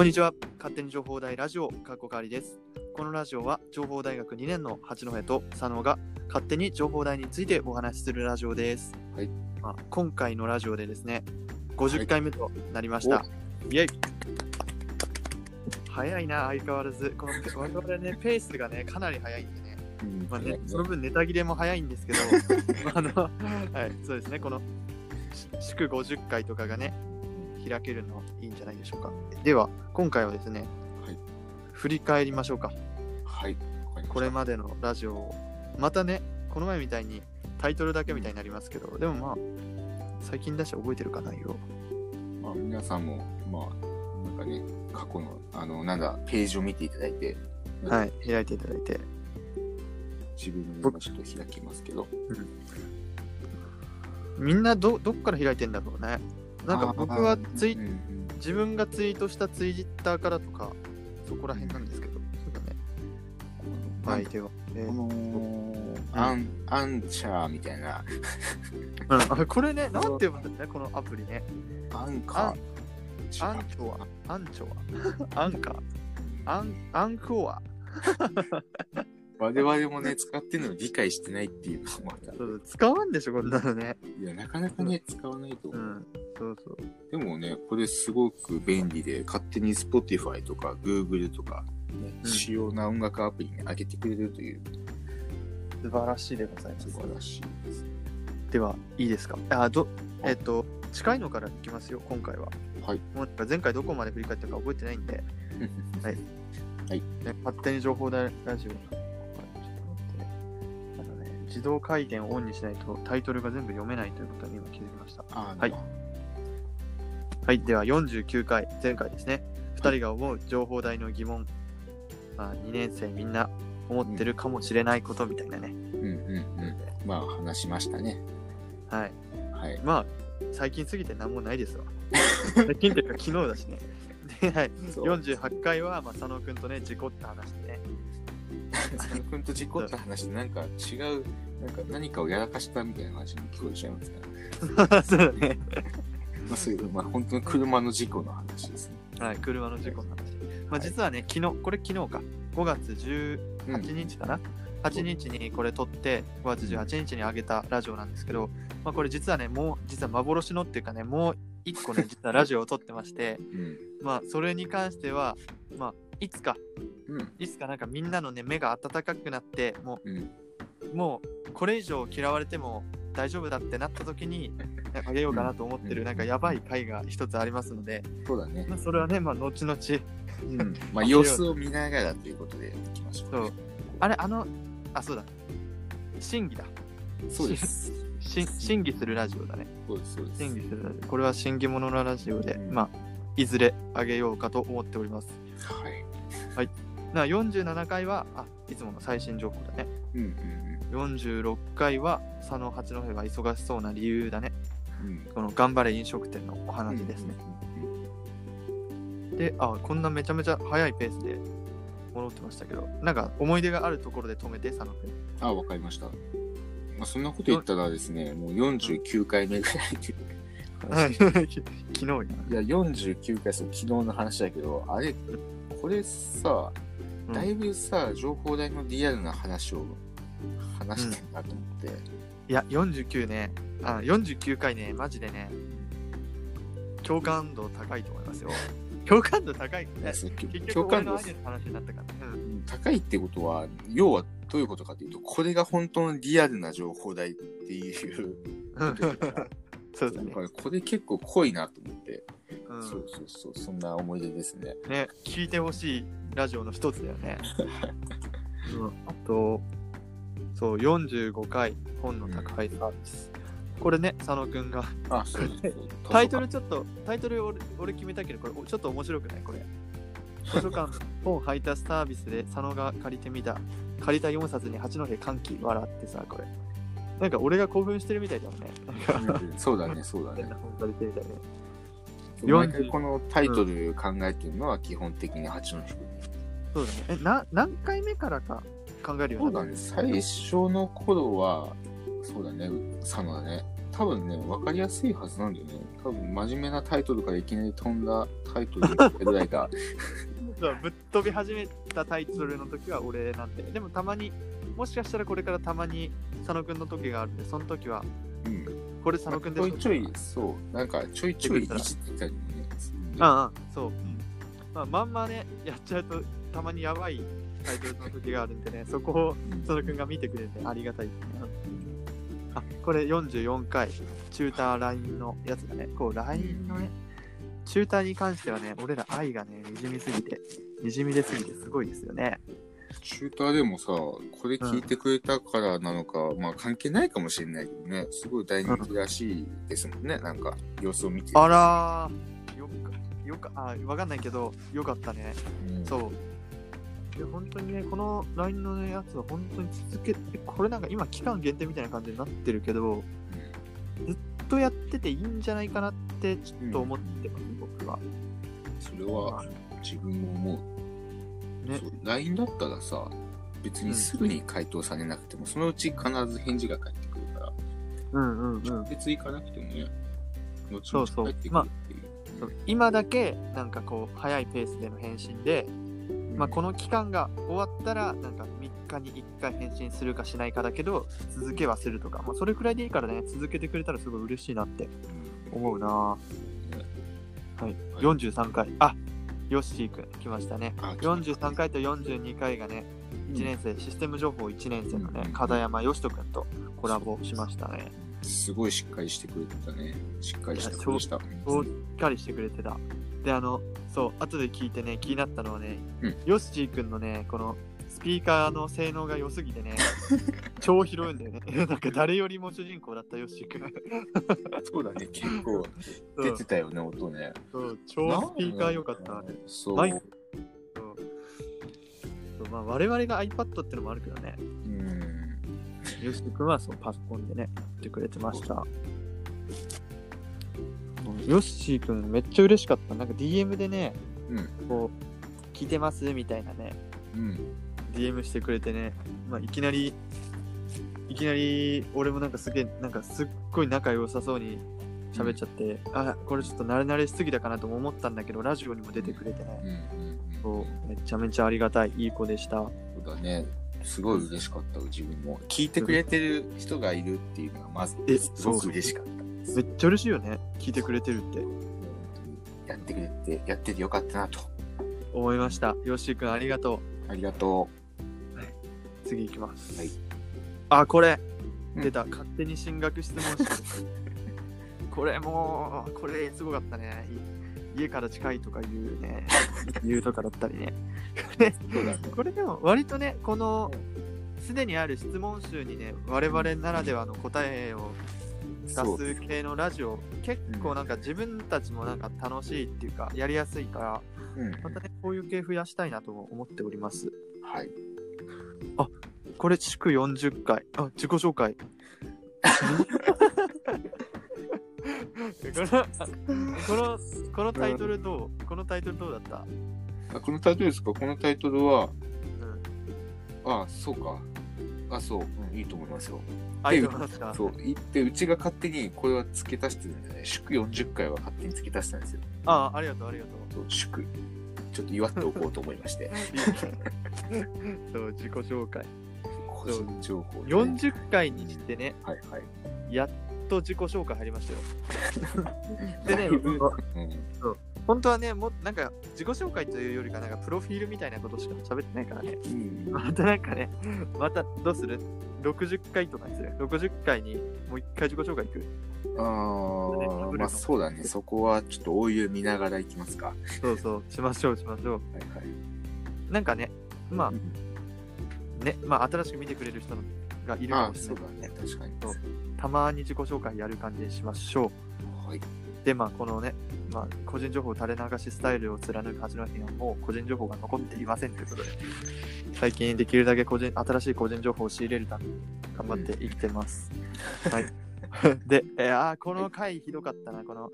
こんにちは。勝手に情報大ラジオ、かっこかわりです。このラジオは、情報大学2年の八戸と佐野が勝手に情報大についてお話しするラジオです。はいまあ、今回のラジオでですね、50回目となりました。イェイ早いな、相変わらず。この我々ね、ペースがね、かなり早いんでね。うんまあね、その分ネタ切れも早いんですけど、あの、はい、そうですね、このし祝50回とかがね、開けるのいいんじゃないでしょうか。では、今回はですね、はい振り返りましょうか。はい。これまでのラジオを。またね、この前みたいにタイトルだけみたいになりますけど、でもまあ、最近だし覚えてるかな、よ。まあ、皆さんも、まあ、なんかね、過去の、あの、なんだ、ページを見ていただいて、はい、開いていただいて。自分の今ちょっと開きますけど。みんなど、どっから開いてんだろうね。なんか僕はツイうんうん自分がツイートしたツイッターからとか、そこら辺なんですけど、そうだね。はい、では。えーこの、アン、アンチャーみたいな、うん、あこれね、なんて呼ぶんだっけね、このアプリね。アンカー。アンチョは、アンチョは、アンカー、アン、アンクオア。我々もね、使ってるのを理解してないっていうのもまた、そう使わんでしょ、こんなのね。いや、なかなかね、使わないと思う。うん、そうそう。でもね、これすごく便利で、勝手に Spotify とか Google とか、ねうん主要な音楽アプリに上げてくれるという、素晴らしいでございます。素晴らしいです。では、いいですか？あ、ど、えっと、近いのからいきますよ、今回は。はい。もうなんか前回どこまで振り返ったか覚えてないんで、はいね、勝手に情報大ラジオ。自動回転をオンにしないとタイトルが全部読めないということに今気づきました。あはいはい、では49回、前回ですね。2人が思う情報大の疑問。まあ、2年生みんな思ってるかもしれないことみたいなね。うんうんうん。まあ、話しましたね。はい。はい。まあ、最近すぎて何もないですわ。最近というか昨日だしね。で、はい。そう48回は、まあ、佐野くんとね、事故った話でね。佐野くんと事故った話で、なんか違う、なんか何かをやらかしたみたいな話に聞こえちゃいますから。そうだね。まあ、そういう、まあ、本当に車の事故の話ですね。はい、車の事故の話。まあ、実はね、昨日、これ昨日か。5月18日かな、8日にこれ撮って、5月18日に上げたラジオなんですけど、まあ、これ実はね、もう、実は幻のっていうかね、もう一個ね、実はラジオを撮ってまして、うん。まあ、それに関しては、まあ、いつか、うん。いつかなんかみんなのね、目が温かくなって、もうん。う、もう、これ以上嫌われても大丈夫だってなった時に、あげようかなと思ってる、うんなんかやばい回が一つありますので、そうだねま。あ、それはね、まあ、後々、うん。まあ、様子を見ながらということでやっていきましょう。そう。あれ、あの、あ、そうだ。審議だ。そうです。し審議するラジオだね。そうです、そうです。審議するラジオ。これは審議者のラジオで、うんまあ、いずれあげようかと思っております。はい。な47回は、あ、いつもの最新情報だね。うんうん46回は、佐野八戸が忙しそうな理由だね。うん。うん。この頑張れ飲食店のお話ですね。で、あ、こんなめちゃめちゃ早いペースで戻ってましたけど、なんか思い出があるところで止めて、佐野くん。あ、わかりました。まあ、そんなこと言ったらですね、もう49回目ぐらい 昨日や。いや、49回、そう昨日の話だけど、あれ、これさ、うんだいぶさ、情報台のリアルな話を話してんなと思って。いや、49ね、あ49回ね、マジでね、共感度高いと思いますよ。共感度高い。共感度のアイデアの話になったから。うん。高いってことは、要はどういうことかというと、これが本当のリアルな情報台っていう。そうだねこれ結構濃いなと思って、うんそうそうそう、そんな思い出ですね。ね、聞いてほしいラジオの一つだよね。うん、あと、そう、45回、本の宅配サービス。これね、佐野くんが。あ、そうそうタイトルちょっと、タイトル俺俺決めたけど、これちょっと面白くない？これ。図書館の本配達サービスで佐野が借りてみた。借りた4冊に八戸歓喜笑ってさ、これ。なんか俺が興奮してるみたいだもんね。そうだね、そうだね。本借りてみたいね。毎回このタイトル考えてるのは基本的に八戸君。そうだね。え、な、何回目からか考えるよそううになっただね、最初の頃は、そうだね、佐野だね。多分ね、わかりやすいはずなんだよね。多分真面目なタイトルからいきなり飛んだタイトルにぐらいが、そうぶっ飛び始めたタイトルの時は俺なんで、でもたまに、もしかしたらこれからたまに佐野くんの時があるんで、その時は、うん。これ佐野くんですちょいちょい、そう、なんかちょいちょいいじってたりね。ああ、そう。まあ、まんまね、やっちゃうと、たまにやばいタイトルの時があるんでね、そこを佐野くんが見てくれてありがたいですね。あ、これ44回、チューター LINE のやつだね。こう、LINE のね、チューターに関してはね、俺ら愛がね、にじみすぎて、にじみ出すぎてすごいですよね。チューターでもさ、これ聞いてくれたからなのか、まあ関係ないかもしれないけどね、すごい大人気らしいですもんね、なんか様子を見てあらー、よっか、よか、あ、わかんないけど、よかったね。うんそう。で、本当にね、この LINE のやつは本当に続けて、これなんか今期間限定みたいな感じになってるけど、ずっとやってていいんじゃないかなってちょっと思ってます、僕は。それは自分も思う。ね。そう LINE だったらさ、別にすぐに回答されなくても、そのうち必ず返事が返ってくるから、うんうんうん。直接行かなくてもね、後そうそう。々返ってくるっていう。そう。今だけなんかこう早いペースでの返信で、まあ、この、の期間が終わったらなんか3日に1回返信するかしないかだけど続けはするとか、まあ、それくらいでいいからね。続けてくれたらすごい嬉しいなって思うな。はい、はい。43回。あヨッシーくん来ましたねあ43回と42回がね1年生、システム情報1年生のねうん片山よしとくんとコラボしましたねすごいしっかりしてくれてたね。しっかりしてくれてた。しっかりしてくれてた。で、あの、そう、後で聞いてね、気になったのはね、うんヨッシーくんのね、このスピーカーの性能が良すぎてね、超拾うんだよね。なんか誰よりも主人公だったヨッシーくん。そうだね、結構出てたよね、音ね。そう、超スピーカー良かったな。そう。マイクそうそうまあ、我々が iPad ってのもあるけどね、うん。ヨッシーくんはそうパソコンでね、やってくれてました。うんヨッシーくんめっちゃ嬉しかった。なんか DM でね、うん。こう、聞いてますみたいなね、うん。DM してくれてね、まあ、いきなり、いきなり、俺もなんかすげえ、なんかすっごい仲良さそうに喋っちゃって、あ、これちょっと慣れ慣れしすぎたかなとも思ったんだけど、ラジオにも出てくれてうん。うね、ん。そう、めちゃめちゃありがたい、いい子でした。そうだね。すごい嬉しかった、自分も。聞いてくれてる人がいるっていうのが、まず、えすごく嬉しかった。めっちゃ嬉しいよね、聞いてくれてるってやってくれて、やっててよかったなと。思いました。よっしーくんありがとありがとう。次行きます。はいあ、これ、うん出た、勝手に進学質問集。これもう、これすごかったね。い家から近いとかいうね、言うとかだったりね。これでも割とね、このすでにある質問集にね、我々ならではの答えを出す系のラジオ、結構なんか自分たちもなんか楽しいっていうか、やりやすいから、うん。またね、こういう系増やしたいなとも思っております。はい。これ、祝40回。あ、自己紹介。このこのこのタイトルどう？このタイトルどうだった？あこのタイトルですか？このタイトルは、うん。あそうか。あ、そう。うん、いいと思いますよ。あ、いいと思いますか？そう。言って、うちが勝手にこれは付け足してるんでね。祝40回は勝手に付け足したんですよ。あ、ありがとう、ありがとう。そう、祝。ちょっと祝っておこうと思いまして。そう、自己紹介。個人情報、ね。40回にしてね、はいはい。やっと自己紹介入りましたよ。でねだいぶ、うん。本当はね、もうなんか自己紹介というよりか、なんかプロフィールみたいなことしか喋ってないからね。うんまたなんかね、またどうする ?60 回とかにする ?60 回にもう一回自己紹介いく？ああ、まあそうだね。そこはちょっと大湯見ながら行きますか。はそうそう、しましょう、しましょう。いはい。なんかね、まうんあね、まあ新しく見てくれる人がいるかあもしれないそうだね。確かに。たまに自己紹介やる感じにしましょう。はい。で、まあ、このね、まあ、個人情報垂れ流しスタイルを貫く八戸にはもう個人情報が残っていませんということで、最近できるだけ個人新しい個人情報を仕入れるために頑張って生きてます。はい。で、えーあーこの回ひどかったな、この、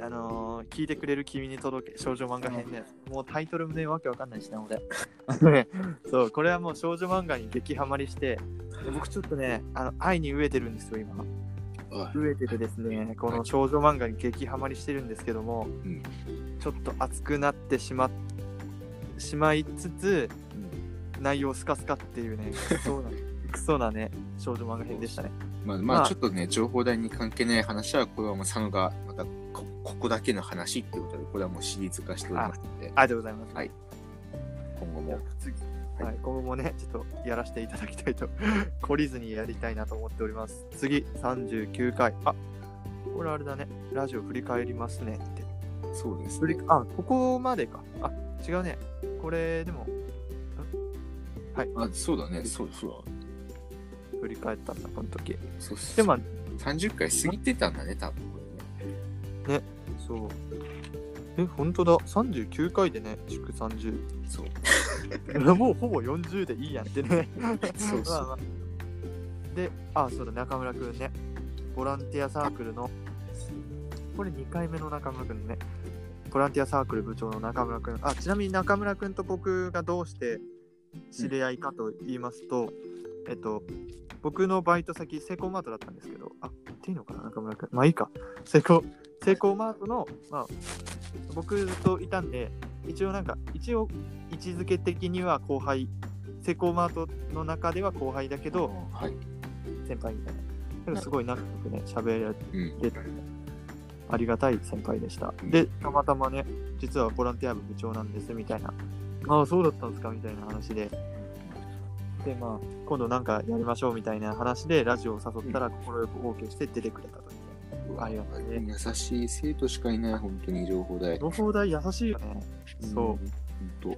あのー聞いてくれる君に届け、少女漫画編ね。もうタイトルもね、わけわかんないしな、俺。そう、これはもう少女漫画に激ハマりして、で僕ちょっとね、あの愛に飢えてるんですよ、今。あ増えててですね、この少女漫画に激ハマりしてるんですけども、うん。ちょっと熱くなってしましまいつつ、内容スカスカっていうね、クソなクソなね、少女漫画編でしたね。まあ、ままあ。あ、ちょっとね、情報代に関係ない話は、これはもう佐野がまたこここだけの話っていうことで、これはもうシリーズ化しておりますので、ありがとうございます。はい。今後も。次、はいはい、今後もね、ちょっとやらせていただきたいと、懲りずにやりたいなと思っております。次、39回。あこれあれだね、ラジオ振り返りますねって。そうですね。あ、ここまでか。あ、違うね。これ、でも、あ、そうだね。そうそう振り返ったんだ、この時。そうそう。でも、30回過ぎてたんだね、多分これね。そう。え、本当だ。39回でね、祝30。そう。もうほぼ40でいいやんってね。そうそうまあまあで、あ、そうだ、中村くんね。ボランティアサークルの、これ2回目の中村くんね。ボランティアサークル部長の中村くん。あ、ちなみに中村くんと僕がどうして知り合いかと言いますと、えっと、僕のバイト先、セイコーマートだったんですけど、あ、っていいのかな、中村くん。まあいいか。セイコー、セイコーマートの、まあ、僕といたんで、一応なんか、一応位置づけ的には後輩、セイコーマートの中では後輩だけど、はい。先輩みたいな。でもすごい仲良くね、喋らうん。れて、ありがたい先輩でした。うんで、たまたまね、実はボランティア部部長なんですみたいな。ああ、そうだったんですかみたいな話で。で、まあ、今度なんかやりましょうみたいな話で、ラジオを誘ったら、快く OK して出てくれたという。ありがたいね。優しい生徒しかいない、本当に情報代。情報代優しいよね。そう。本当。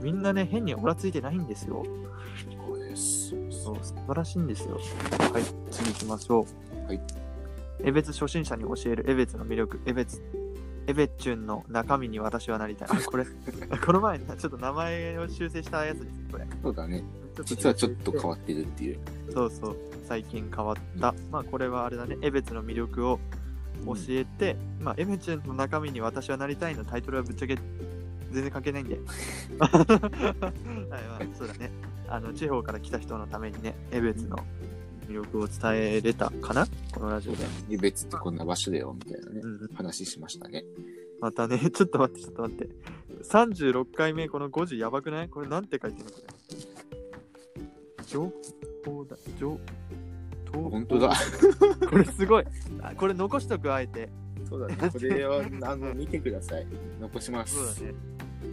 みんなね、変にオラついてないんですよ。そうです。そう、素晴らしいんですよ。はい、次行きましょう。はい。エベツ初心者に教えるエベツの魅力、エベツ、エベチュンの中身に私はなりたい。あ、これ、この前ね、ちょっと名前を修正したやつです、これ。そうだね。実はちょっと変わわってるっていう。そうそう、最近変わった。まあ、これはあれだね、エベツの魅力を教えて、まあ、エベチュンの中身に私はなりたいのタイトルはぶっちゃけ全然関係ないんで。はい、まあ、そうだね。あの、地方から来た人のためにね、エベツの魅力を伝えれたかな？このラジオで。で別ってこんな場所だよ、みたいなねう、んうん、話しましたね。またね、ちょっと待って、ちょっと待って。36回目、この5時やばくない？これなんて書いてるの？これ。情報だ、情、投本当だ。これすごい。あこれ残しとく、あえて。そうだね。これは、あの、見てください。残します。そうだね。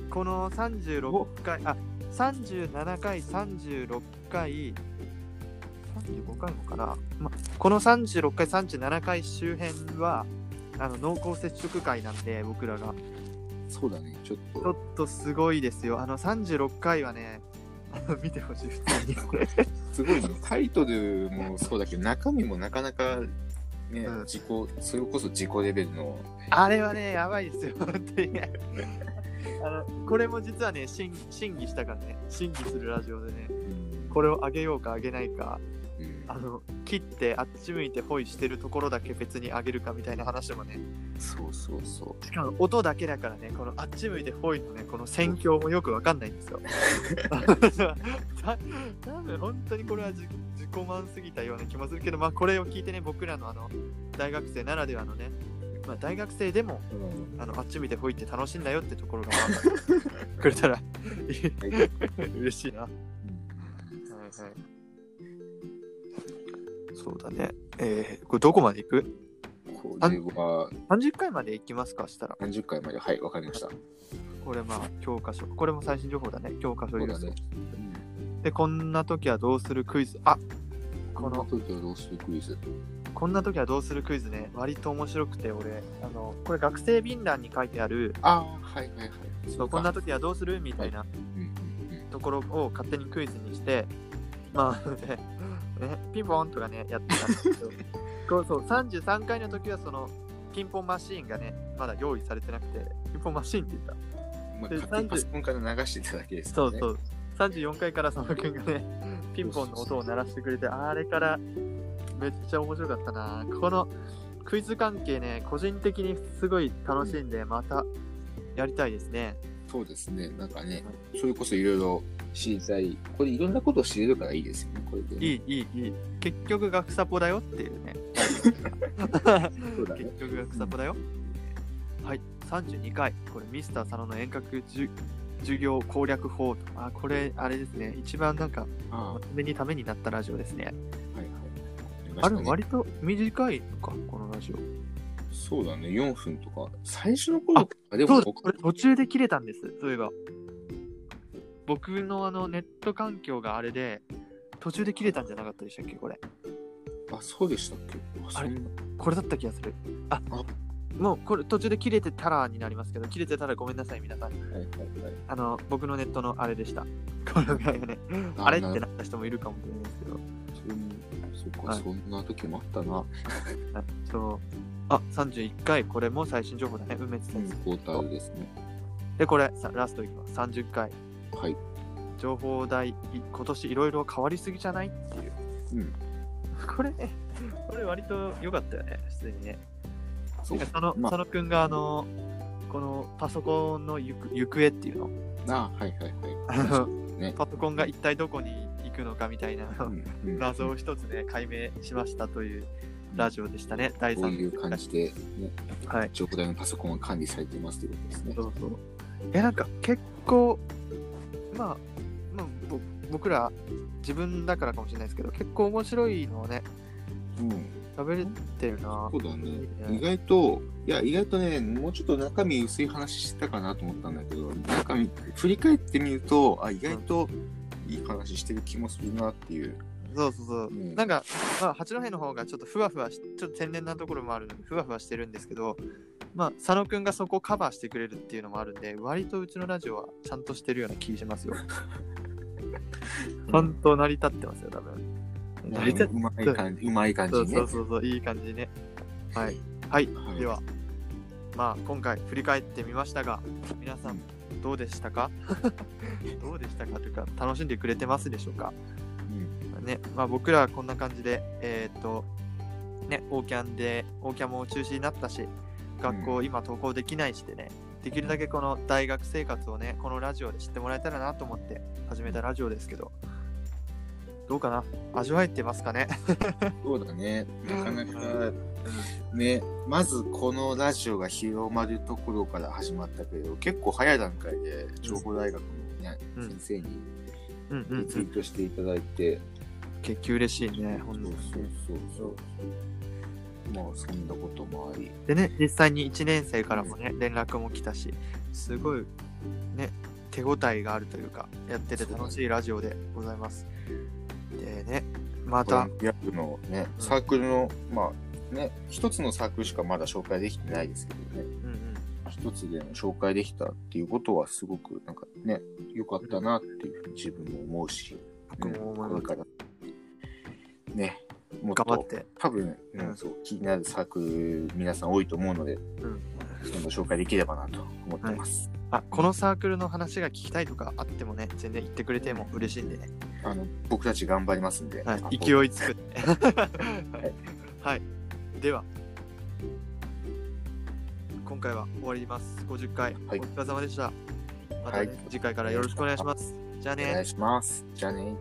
この36回、あ、37回、36回、35回もかな。ま、この36回、37回周辺は、あの濃厚接触会なんで、僕らが。そうだね。ちょっちょと。っとすごいですよ。あの36回はね、見てほしい、普通に。すごいね。タイトルもそうだけど、中身もなかなか、ね、うん自己、それこそ自己レベルの、あれはね、やばいですよ、本当にね。あのこれも実はね審、審議したからね、審議するラジオでね、これを上げようか上げないか、うんあの切ってあっち向いてホイしてるところだけ別に上げるかみたいな話もね、そうそうそしかも音だけだからね、このあっち向いてホイのね、この戦況もよくわかんないんですよ。た 多分本当にこれは自自己満すぎたような気もするけど、まあこれを聞いてね、僕らのあの大学生ならではのね、まあ、大学生でもう。あのあっち見てほいって楽しいんだよってところが くれたら嬉しいな。はいはい。そうだね。えー、これどこまで行く？これは ?30 回まで行きますかしたら。30回まで、はい、わかりました。これまあ教科書。これも最新情報だね。教科書入れそうだね。で、こんな時はどうするクイズ？あここのの時はどうするクイズ？こんな時はどうするクイズね。割と面白くて、俺、あの、これ学生便欄に書いてある、ああ、はいはいはい。そうこんな時はどうする？みたいな。ところを勝手にクイズにして、まあね、ねピンポンとかね、やってたんですけど、こうそう33回の時はそのピンポンマシーンがね、まだ用意されてなくて、ピンポンマシーンって言った。まあ、で勝手にパソコンから流してただけですね。そうそう。34回から佐野くんがね、ピンポンの音を鳴らしてくれて、あれからめっちゃ面白かったな。このクイズ関係ね、個人的にすごい楽しんで、またやりたいですね。そうですね。なんかね、それこそいろいろ知りたい。これいろんなことを知れるからいいですよね、これで、ね。いい、いい、いい。結局学サポだよっていうね。そうだね 結局草ポだよ。はい、32回、これミスター佐野の遠隔授業攻略法。あ、これ、あれですね、一番なんか、あまとめにためになったラジオですね。あ、はいはい。あれ、割と短いのか、このラジオ。そうだね、4分とか。最初の頃とか、でもそうだ、これ途中で切れたんです、そういえば。僕のあのネット環境があれで、途中で切れたんじゃなかったでしたっけ、これ。あ、そうでしたっけ？ああれこれだった気がする。ああもうこれ途中で切れてたらになりますけど、切れてたらごめんなさい、皆さん。はいはいはい。あの、僕のネットのあれでした。このぐらいがね、あれってななった人もいるかもしれないですけど。そっか、はいそんな時もあったな。あそう。あ、31回、これも最新情報だね、梅津先生。クォーターですね。で、これ、さラストいきます。30回。はい。情報代、い今年いろいろ変わりすぎじゃない？っていう。うん。これ、これ割と良かったよね、普通にね。そうその、まあ佐野くんがあの、このパソコンの行く行方っていうの、あはいはいあはい。の ねパソコンが一体どこに行くのかみたいな謎を一つね、解明しましたというラジオでしたね、第3こういう感じで、ね、はい。情報台のパソコンが管理されていますということですね。そうそう。え、なんか結構、まあ、まあ、ぼ僕ら自分だからかもしれないですけど、結構面白いのをね、うん。喋れてるなそうだね。ね意外と、いや、意外とね、もうちょっと中身薄い話してたかなと思ったんだけど、中身、振り返ってみると、あ、意外といい話してる気もするなっていう。そうそうそう。うんなんか、まあ、八戸の方がちょっとふわふわし、ちょっと天然なところもあるので、ふわふわしてるんですけど、まあ、佐野くんがそこをカバーしてくれるっていうのもあるんで、割とうちのラジオはちゃんとしてるような気しますよ。ちゃんと成り立ってますよ、多分。成り立っうまい感じ、うまい感じね。そうそうそうそう、いい感じね。はい。はい。はいでは、まあ、今回振り返ってみましたが、皆さうんん、どうでしたか？どうでしたかというか、楽しんでくれてますでしょうか？うんね、まあ、僕らはこんな感じで、えーっと、ね、オーキャンで、オーキャンも中止になったし、学校今登校できないしでね、できるだけこの大学生活をね、このラジオで知ってもらえたらなと思って始めたラジオですけど、どうかな？味わえてますかね？そうだね。なかなか、ね、まずこのラジオが広まるところから始まったけど、結構早い段階で情報大学のね、うん。先生にうん。うん、リツイートしていただいて、結局嬉しいね、ほそうんとそうそうそう。まあそんなこともあり、でね、実際に1年生からもね、連絡も来たし、すごいね、手応えがあるというか、やってて楽しいラジオでございます。でね、またボラン、ティア部のね、うん。サークルの、まあね、一つのサークルしかまだ紹介できてないですけどね、うんうん、一つでも紹介できたっていうことはすごくなんかね、良かったなっていうふうに自分も思うし、僕も思います。これから、ね、もっと頑張って。多分、ううんん、そう気になるサークル皆さん多いと思うので、んその紹介できればなと思ってます。あ、このサークルの話が聞きたいとかあってもね、全然言ってくれても嬉しいんでね。あの僕たち頑張りますんで、はいあ、勢いつく。はい。はい。では、今回は終わります。50回。はいお疲れ様でした。またね、はい次回からよろしくお願いします。じゃあねお願いします。じゃあね。